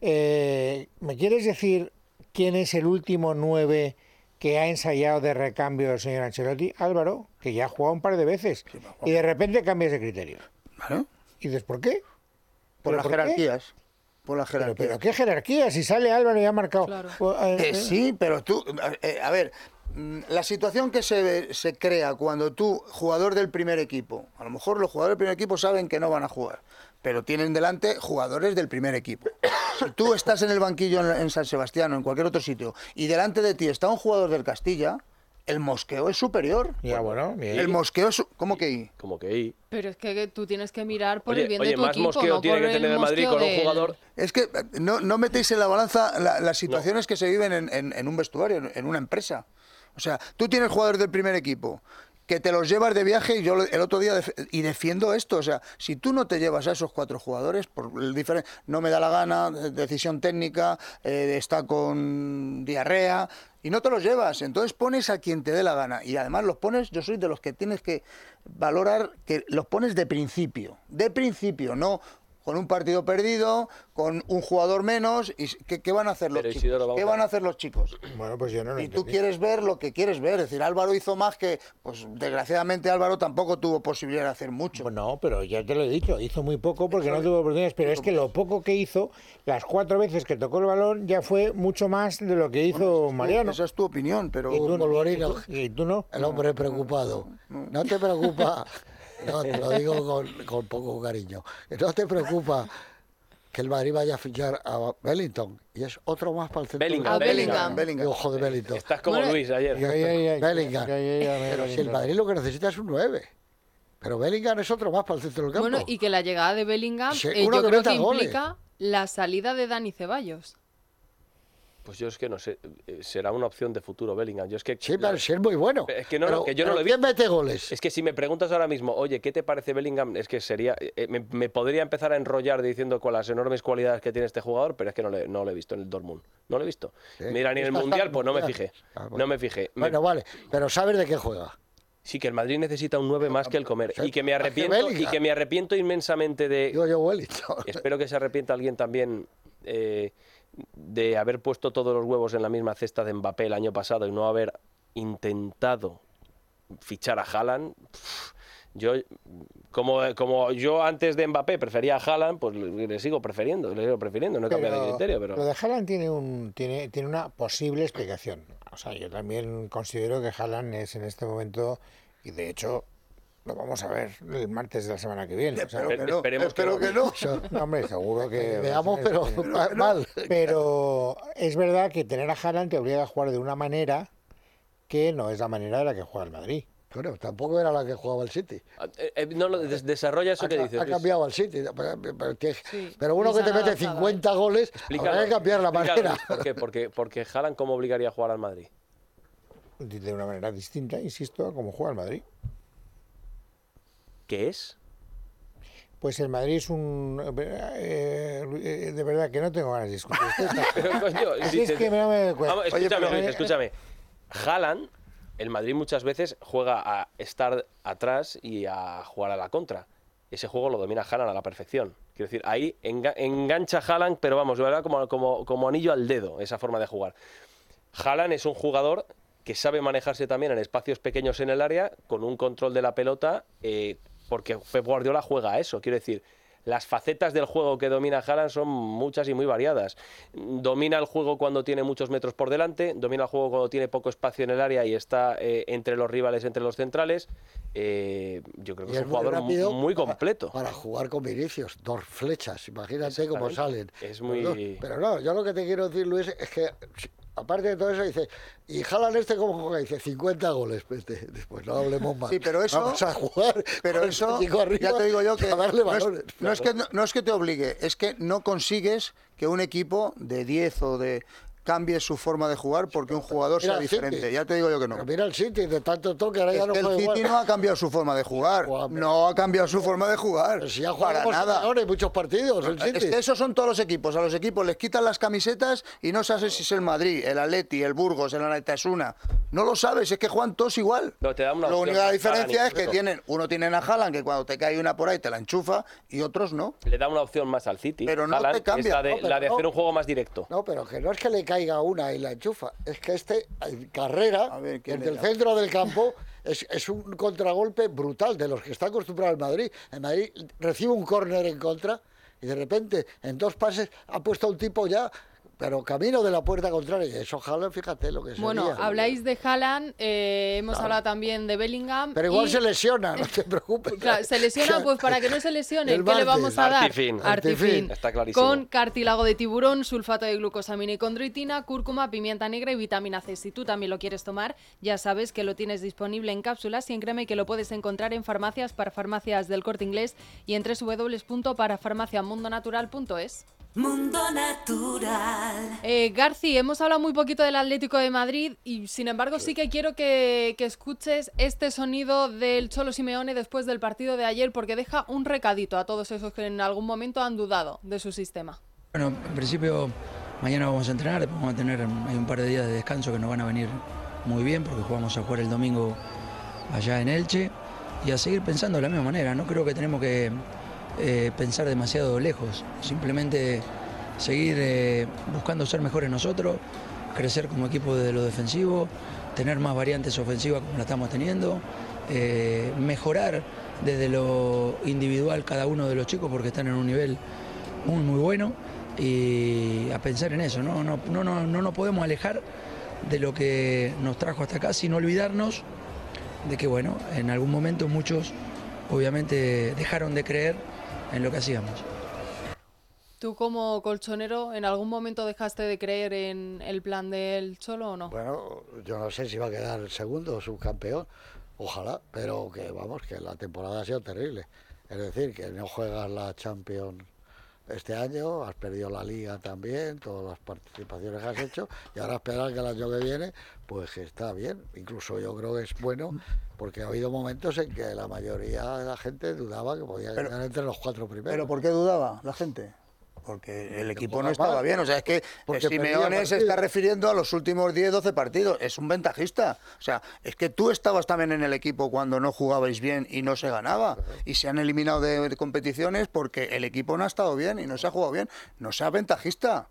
Eh, ¿Me quieres decir quién es el último 9 que ha ensayado de recambio el señor Ancelotti? Álvaro, que ya ha jugado un par de veces. Y de repente cambias de criterio. ¿Y dices por qué? Por ¿Pero las jerarquías. Por las Pero, jerarquías. pero qué jerarquía, si sale Álvaro y ha marcado. Pues, eh, Que eh, sí, pero tú, eh, a ver, mm, la situación que se, se crea cuando tú, jugador del primer equipo, a lo mejor los jugadores del primer equipo saben que no van a jugar, pero tienen delante jugadores del primer equipo. Tú estás en el banquillo en, en San Sebastián o en cualquier otro sitio y delante de ti está un jugador del Castilla, el mosqueo es superior. Ya, bueno, bien. El mosqueo es... ¿Cómo que I? Como que. Pero es que tú tienes que mirar por Oye, el bien oye, de tu más equipo, mosqueo no tiene por que tener el Madrid con un jugador. Es que eh, no, no metéis en la balanza la- las situaciones que se viven en, en- en un vestuario, en, en una empresa. O sea, tú tienes jugadores del primer equipo que te los llevas de viaje y yo el otro día y defiendo esto, o sea, si tú no te llevas a esos cuatro jugadores por el diferen- no me da la gana, de- decisión técnica, eh, está con diarrea y no te los llevas, entonces pones a quien te dé la gana y además los pones, yo soy de los que tienes que valorar que los pones de principio, de principio, no con un partido perdido, con un jugador menos, y ¿qué, qué van a hacer los Pero, chicos? Isidoro, ¿Qué van a hacer los chicos? Bueno, pues yo no lo Y tú entendí. quieres ver lo que quieres ver. Es decir, Álvaro hizo más que, pues desgraciadamente Álvaro tampoco tuvo posibilidad de hacer mucho. No, pero ya te lo he dicho, hizo muy poco porque no tuvo oportunidades, pero es que lo poco que hizo, las cuatro veces que tocó el balón, ya fue mucho más de lo que hizo Mariano. Esa es tu opinión, pero... ¿Y tú, Polvorino. y tú no? El hombre preocupado. No te preocupa, *laughs* no, te lo digo con, con poco cariño, no te preocupa que el Madrid vaya a fichar a Bellington y es otro más para el centro. Bellingham, del campo. Bellingham. Bellingham. Ojo de Bellington. Estás como Luis ayer. Bellingham. Ya, ya, Pero si el. Madrid lo que necesita es un 9. Pero Bellingham es otro más para el centro del campo. Bueno, y que la llegada de Bellingham Sí, eh, uno yo creo que goles. implica la salida de Dani Ceballos. Pues yo es que no sé, eh, será una opción de futuro Bellingham. Yo es que Sí, pero si es muy bueno. Es que no, Pero- no, que yo no lo he ¿quién visto. mete goles? Es que si me preguntas ahora mismo, oye, ¿qué te parece Bellingham? Es que sería. eh, me, me podría empezar a enrollar diciendo con las enormes cualidades que tiene este jugador, pero es que no le, no lo he visto en el Dortmund. No lo he visto. Mira, ni en el Mundial, pues no me *laughs* fijé. Ah, bueno. No me fijé. Me- Bueno, vale, pero sabes de qué juega. Sí, que el Madrid necesita un 9 más que el comer. Y que me *laughs* arrepiento, y que me arrepiento inmensamente de. Digo yo, Wellington. Espero que se arrepienta alguien también eh, de haber puesto todos los huevos en la misma cesta de Mbappé el año pasado y no haber intentado fichar a Haaland. Pff, Yo, como, como yo antes de Mbappé prefería a Haaland, pues le, le sigo prefiriendo, le sigo prefiriendo, no he cambiado de criterio, pero... Lo de Haaland tiene, un, tiene, tiene una posible explicación. O sea, yo también considero que Haaland es en este momento, y de hecho lo vamos a ver el martes de la semana que viene. o sea, Espero que no, esperemos espero no. que no. No, hombre, seguro que... Veamos, pero mal. Pero es verdad que tener a Haaland te obliga a jugar de una manera que no es la manera de la que juega el Madrid. Bueno, tampoco era la que jugaba el City. Eh, eh, no, des- desarrolla eso Ha, que dices. ha cambiado al City. Pero, pero que- Sí, pero uno que te mete avanzado, 50 goles, habrá que cambiar la manera. ¿Por qué? Porque, porque Haaland, ¿cómo obligaría a jugar al Madrid? De una manera distinta, insisto, a como juega el Madrid. ¿Qué es? Pues el Madrid es un... eh, eh, de verdad que no tengo ganas de discutir. esto. *laughs* Pero, coño, Así si es que no me cuesta. Vamos, Oye, escúchame, pero- escúchame. Haaland, el Madrid muchas veces juega a estar atrás y a jugar a la contra. Ese juego lo domina Haaland a la perfección. Quiero decir, ahí enga- engancha Haaland, pero vamos, verdad, como, como, como anillo al dedo, esa forma de jugar. Haaland es un jugador que sabe manejarse también en espacios pequeños en el área, con un control de la pelota, eh, porque Pep Guardiola juega a eso. Quiero decir, las facetas del juego que domina Haaland son muchas y muy variadas. Domina el juego cuando tiene muchos metros por delante, domina el juego cuando tiene poco espacio en el área y está eh, entre los rivales, entre los centrales. Eh, yo creo que Y es un jugador muy completo. Para, jugar con Vinicius, dos flechas, imagínate cómo salen. Es muy-. Pero no, yo lo que te quiero decir, Luis, es que aparte de todo eso, dice, y jalan este como juega, dice 50 goles. De- después no hablemos más. Sí, pero eso- Vamos a jugar. Pero eso, arriba ya te digo yo que a darle no es, balones. no es que, no, no es que te obligue, es que no consigues que un equipo de 10 o de cambie su forma de jugar porque un jugador Mira sea City. diferente. Ya te digo yo que no. Pero mira el City, de tanto toque, ahora Es ya no que el City igual. no ha cambiado su forma de jugar. No ha cambiado su forma de jugar. Pero si ya para jugamos nada. ahora hay muchos partidos, el City. Es que esos son todos los equipos. A los equipos les quitan las camisetas y no sabes si es el Madrid, el Atleti, el Burgos, el Anatasuna. No lo sabes, es que juegan todos igual. No, te da una La única diferencia es que tienen, uno tienen a Haaland, que cuando te cae una por ahí te la enchufa, y otros no. Le da una opción más al City. Pero no Haaland, te cambia. La de, No, pero la de no. hacer un juego más directo. No, pero que no es que le caiga una y la enchufa, es que este en carrera, ¿quién desde el centro del campo, *laughs* es, es un contragolpe brutal de los que está acostumbrado el Madrid. El Madrid recibe un córner en contra y de repente en dos pases ha puesto a un tipo ya, pero camino de la puerta contraria. Y eso, Haaland, fíjate lo que sería. Bueno, habláis de Haaland, eh, hemos hablado también de Bellingham. Pero igual y- se lesiona, no te preocupes. *laughs* Claro, se lesiona, *laughs* pues para que no se lesione, ¿qué le vamos a dar? Artifin. Artifin. Está clarísimo. Con cartílago de tiburón, sulfato de glucosamina y condroitina, cúrcuma, pimienta negra y vitamina C. Si tú también lo quieres tomar, ya sabes que lo tienes disponible en cápsulas y en crema y que lo puedes encontrar en farmacias para farmacias del corte inglés y en www.parafarmaciamundonatural.es. Mundo Natural. Eh, Garci, hemos hablado muy poquito del Atlético de Madrid y sin embargo sí que quiero que, que escuches este sonido del Cholo Simeone después del partido de ayer porque deja un recadito a todos esos que en algún momento han dudado de su sistema. Bueno, en principio mañana vamos a entrenar, después vamos a tener hay un par de días de descanso que nos van a venir muy bien porque jugamos a jugar el domingo allá en Elche y a seguir pensando de la misma manera. No creo que tenemos que eh, pensar demasiado lejos, simplemente seguir eh, buscando ser mejores nosotros, crecer como equipo desde lo defensivo, tener más variantes ofensivas como la estamos teniendo, eh, mejorar desde lo individual cada uno de los chicos porque están en un nivel muy muy bueno y a pensar en eso, no, no, no, no, no nos podemos alejar de lo que nos trajo hasta acá sin olvidarnos de que bueno, en algún momento muchos obviamente dejaron de creer en lo que hacíamos. ¿Tú como colchonero en algún momento dejaste de creer en el plan del Cholo o no? Bueno, yo no sé si va a quedar segundo o subcampeón, ojalá, pero que vamos, que la temporada ha sido terrible. Es decir, que no juegas la Champions este año, has perdido la Liga también, todas las participaciones que has hecho, y ahora esperar que el año que viene, pues está bien. Incluso yo creo que es bueno, porque ha habido momentos en que la mayoría de la gente dudaba que podía Pero- quedar entre los cuatro primeros. ¿Pero por qué dudaba la gente? Porque el equipo no estaba bien. O sea, es que Simeone se está refiriendo a los últimos 10, 12 partidos. Es un ventajista. O sea, es que tú estabas también en el equipo cuando no jugabais bien y no se ganaba. Y se han eliminado de, de competiciones porque el equipo no ha estado bien y no se ha jugado bien. No sea ventajista.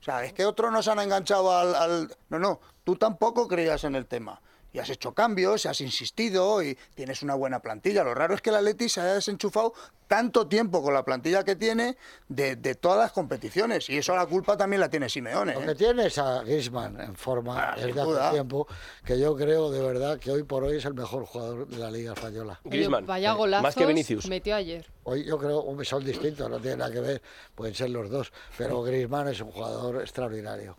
O sea, es que otros nos han enganchado al, al- No, no, tú tampoco creías en el tema. Y has hecho cambios, y has insistido y tienes una buena plantilla. Lo raro es que el Atleti se haya desenchufado tanto tiempo con la plantilla que tiene de, de todas las competiciones. Y eso la culpa también la tiene Simeone. Lo ¿eh? que tiene es a Griezmann en forma Ah, desde duda. hace tiempo, que yo creo de verdad que hoy por hoy es el mejor jugador de la Liga Española. Oye, Vaya golazos metió ayer. Hoy yo creo que son distintos, no tienen nada que ver, pueden ser los dos, pero Griezmann es un jugador extraordinario.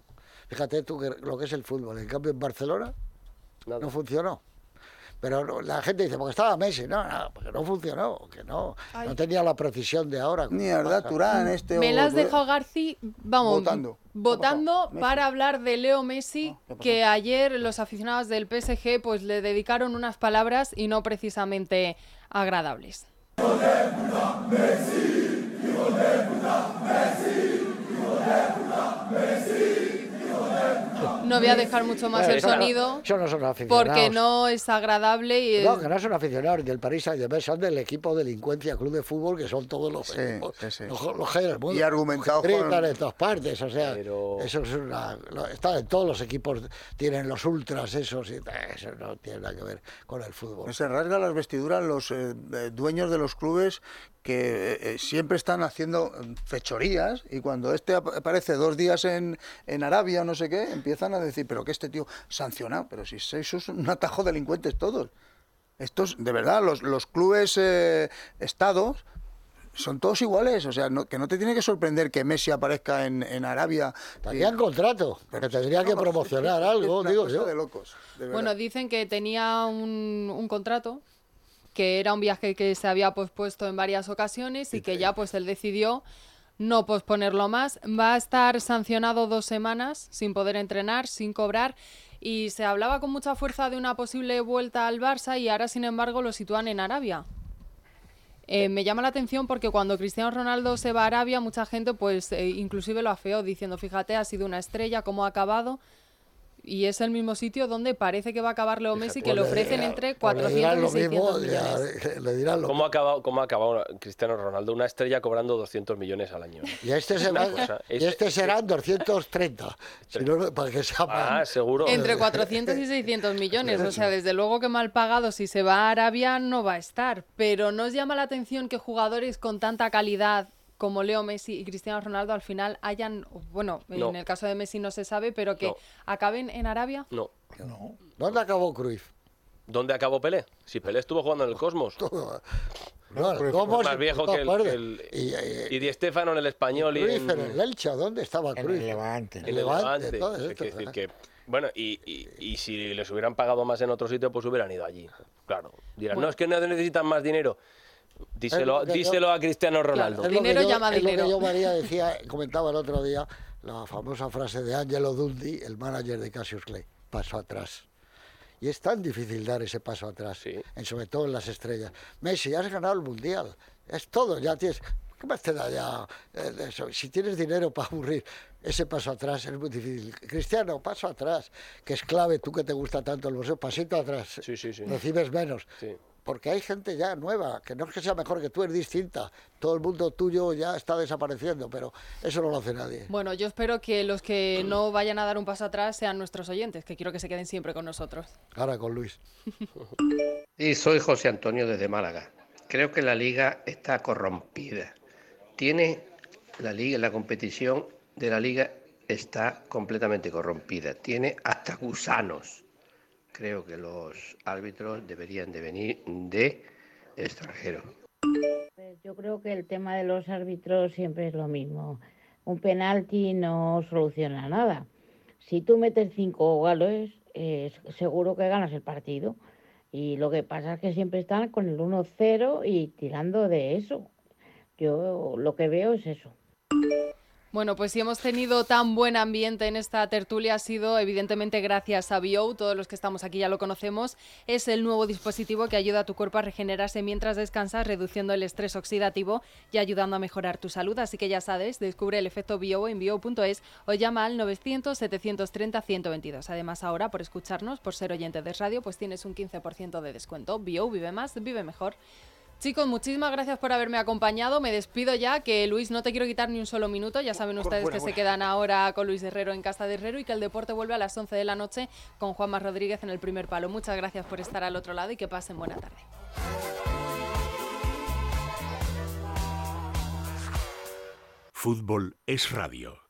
Fíjate tú que lo que es el fútbol, en cambio en Barcelona no funcionó. Pero no- la gente dice, porque estaba Messi, no, no, porque no funcionó, que no, Ay. no tenía la precisión de ahora. Ni verdad, Turán, este Me las dejó Garci, vamos, Votando. votando para hablar de Leo Messi, que ayer los aficionados del PSG pues le dedicaron unas palabras y no precisamente agradables. No voy a dejar mucho más Bueno, el eso no- sonido Eso no son aficionados. porque no es agradable y No, es- que no son aficionados del Paris Saint-Germain, son del equipo delincuencia club de fútbol, que son todos los equipos, los, los mundo. Y argumentados con- en todas partes, o sea, eso es una... lo- Está en todos los equipos, tienen los ultras esos, y eso no tiene nada que ver con el fútbol. Se rasgan las vestiduras los eh, eh, dueños de los clubes que eh, eh, siempre están haciendo mm, fechorías y cuando este ap- aparece dos días en, en Arabia o no sé qué, empiezan a decir, pero que este tío sancionado, pero si sois un atajo delincuentes todos. Estos, de verdad, los, los clubes eh, estados son todos iguales, o sea, no- que no te tiene que sorprender que Messi aparezca en, en Arabia. Tendrían contrato, que tendría que promocionar algo, una digo cosa yo. de locos, de Bueno, dicen que tenía un, un contrato, que era un viaje que se había pospuesto en varias ocasiones y que ya pues él decidió no posponerlo más. Va a estar sancionado dos semanas sin poder entrenar, sin cobrar. Y se hablaba con mucha fuerza de una posible vuelta al Barça y ahora, sin embargo, lo sitúan en Arabia. Eh, me llama la atención porque cuando Cristiano Ronaldo se va a Arabia, mucha gente pues eh, inclusive lo afeó diciendo, fíjate, ha sido una estrella, cómo ha acabado. Y es el mismo sitio donde parece que va a acabar Leo Messi, que Pues le le ofrecen dirá- entre pues le dirán 400 y lo 600 mismo, ya, millones. le dirán lo ¿Cómo ha acabado, cómo ha acabado Cristiano Ronaldo? Una estrella cobrando 200 millones al año. Y este, cosa, y es- este serán 230, si no, para que sea Ah, seguro. Entre 400 y 600 millones. O sea, desde luego que mal pagado si se va a Arabia no va a estar. Pero ¿nos llama la atención que jugadores con tanta calidad como Leo Messi y Cristiano Ronaldo al final hayan, bueno, No. en el caso de Messi no se sabe, pero que No. acaben en Arabia? No. ¿Dónde acabó Cruyff? ¿Dónde acabó Pelé? Si Pelé estuvo jugando en el Cosmos. *laughs* No, ¿cómo más viejo no que el, acuerdo. que el- Y, eh, y Di Stéfano en el español y Cruyff en, en el Elche, ¿dónde estaba En Cruyff? el Levante. en el Levante, Levante. todo Es esto, decir, ajá. que, bueno, y, y- y si les hubieran pagado más en otro sitio, pues hubieran ido allí. Claro. Dirán, Bueno. no, es que no necesitan más dinero. Díselo, yo- díselo a Cristiano Ronaldo. Que Dinero yo- llama es lo que dinero. yo, María, decía, comentaba el otro día, la famosa frase de Angelo Dundee, el manager de Cassius Clay, paso atrás. Y es tan difícil dar ese paso atrás, en, sobre todo en las estrellas. Messi, has ganado el Mundial, es todo, ya tienes... ¿Qué más te da ya eh, eso? Si tienes dinero para aburrir, ese paso atrás es muy difícil. Cristiano, paso atrás, que es clave, tú que te gusta tanto el museo, pasito atrás. Sí, sí, sí. Recibes menos. Porque hay gente ya nueva, que no es que sea mejor que tú, es distinta. Todo el mundo tuyo ya está desapareciendo, pero eso no lo hace nadie. Bueno, yo espero que los que no vayan a dar un paso atrás sean nuestros oyentes, que quiero que se queden siempre con nosotros. Ahora con Luis. *laughs* Y soy José Antonio desde Málaga. Creo que la liga está corrompida. Tiene la liga, la competición de la liga está completamente corrompida. Tiene hasta gusanos. Creo que los árbitros deberían de venir de extranjero. Pues Yo creo que el tema de los árbitros siempre es lo mismo. Un penalti no soluciona nada. Si tú metes cinco goles, eh, seguro que ganas el partido. Y lo que pasa es que siempre están con el 1-0 y tirando de eso. Yo lo que veo es eso. Bueno, pues si hemos tenido tan buen ambiente en esta tertulia ha sido evidentemente gracias a Bio, todos los que estamos aquí ya lo conocemos, es el nuevo dispositivo que ayuda a tu cuerpo a regenerarse mientras descansas, reduciendo el estrés oxidativo y ayudando a mejorar tu salud, así que ya sabes, descubre el efecto Bio en bio.es o llama al 900 730 122. Además ahora por escucharnos, por ser oyente de radio, pues tienes un 15% de descuento. Bio vive más, vive mejor. Chicos, muchísimas gracias por haberme acompañado. Me despido ya, que Luis, no te quiero quitar ni un solo minuto. Ya saben ustedes buena, que se quedan ahora con Luis Herrero en Casa de Herrero y que el deporte vuelve a las 11 de la noche con Juanma Rodríguez en el primer palo. Muchas gracias por estar al otro lado y que pasen buena tarde. Fútbol es radio.